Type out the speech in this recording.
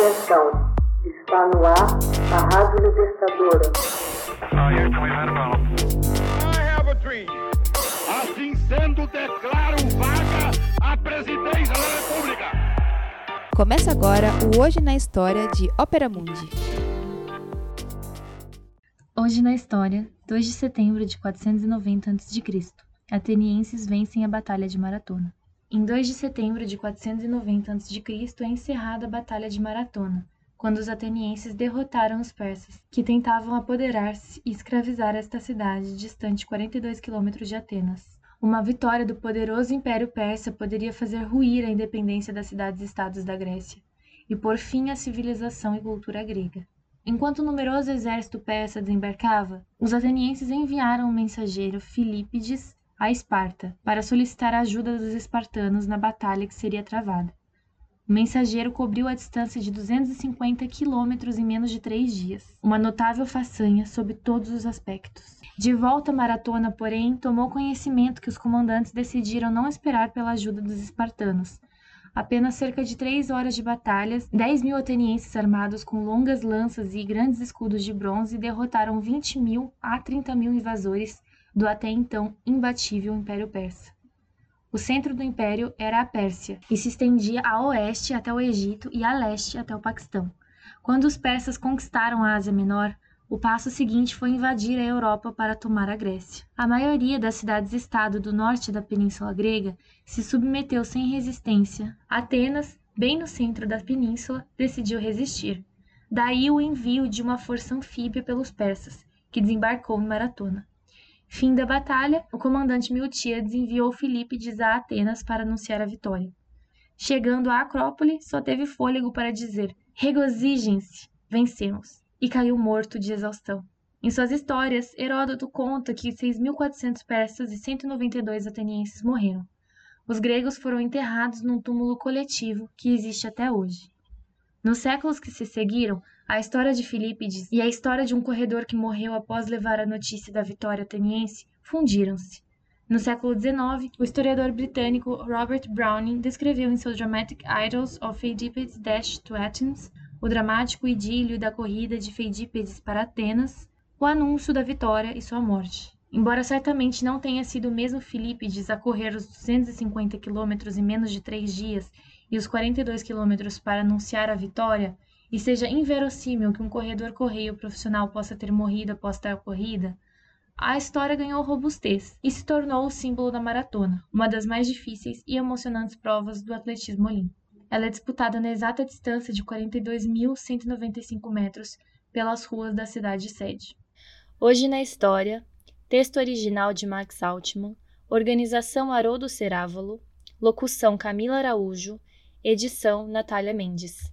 Atenção, está no ar a Rádio Libertadora. Assim sendo, declaro vaga a presidência da República. Começa agora o Hoje na História de Ópera Mundi. Hoje na história, 2 de setembro de 490 a.C., atenienses vencem a Batalha de Maratona. Em 2 de setembro de 490 a.C. é encerrada a Batalha de Maratona, quando os atenienses derrotaram os persas, que tentavam apoderar-se e escravizar esta cidade distante 42 quilômetros de Atenas. Uma vitória do poderoso Império Persa poderia fazer ruir a independência das cidades-estados da Grécia e pôr fim à civilização e cultura grega. Enquanto o numeroso exército persa desembarcava, os atenienses enviaram um mensageiro, Filípides, a Esparta, para solicitar a ajuda dos espartanos na batalha que seria travada. O mensageiro cobriu a distância de 250 quilômetros em menos de três dias, uma notável façanha sob todos os aspectos. De volta à maratona, porém, tomou conhecimento que os comandantes decidiram não esperar pela ajuda dos espartanos. Apenas cerca de três horas de batalhas, 10 mil atenienses armados com longas lanças e grandes escudos de bronze derrotaram 20 mil a 30 mil invasores do até então imbatível Império Persa. O centro do império era a Pérsia e se estendia a oeste até o Egito e a leste até o Paquistão. Quando os persas conquistaram a Ásia Menor, o passo seguinte foi invadir a Europa para tomar a Grécia. A maioria das cidades-estado do norte da Península Grega se submeteu sem resistência. Atenas, bem no centro da península, decidiu resistir. Daí o envio de uma força anfíbia pelos persas, que desembarcou em Maratona. Fim da batalha, o comandante Miltíades enviou Filípides a Atenas para anunciar a vitória. Chegando à Acrópole, só teve fôlego para dizer: regozijem-se, vencemos, e caiu morto de exaustão. Em suas histórias, Heródoto conta que 6.400 persas e 192 atenienses morreram. Os gregos foram enterrados num túmulo coletivo que existe até hoje. Nos séculos que se seguiram, a história de Filípides e a história de um corredor que morreu após levar a notícia da vitória ateniense fundiram-se. No século XIX, o historiador britânico Robert Browning descreveu em seu Dramatic Idols of Pheidippides Dash to Athens, o dramático idílio da corrida de Feidípedes para Atenas, o anúncio da vitória e sua morte. Embora certamente não tenha sido o mesmo Filípides a correr os 250 quilômetros em menos de três dias e os 42 quilômetros para anunciar a vitória, e seja inverossímil que um corredor correio profissional possa ter morrido após tal corrida, a história ganhou robustez e se tornou o símbolo da maratona, uma das mais difíceis e emocionantes provas do atletismo olímpico. Ela é disputada na exata distância de 42.195 metros pelas ruas da cidade sede. Hoje na história, texto original de Max Altman, organização Haroldo Cerávolo, locução Camila Araújo, Edição Natália Mendes.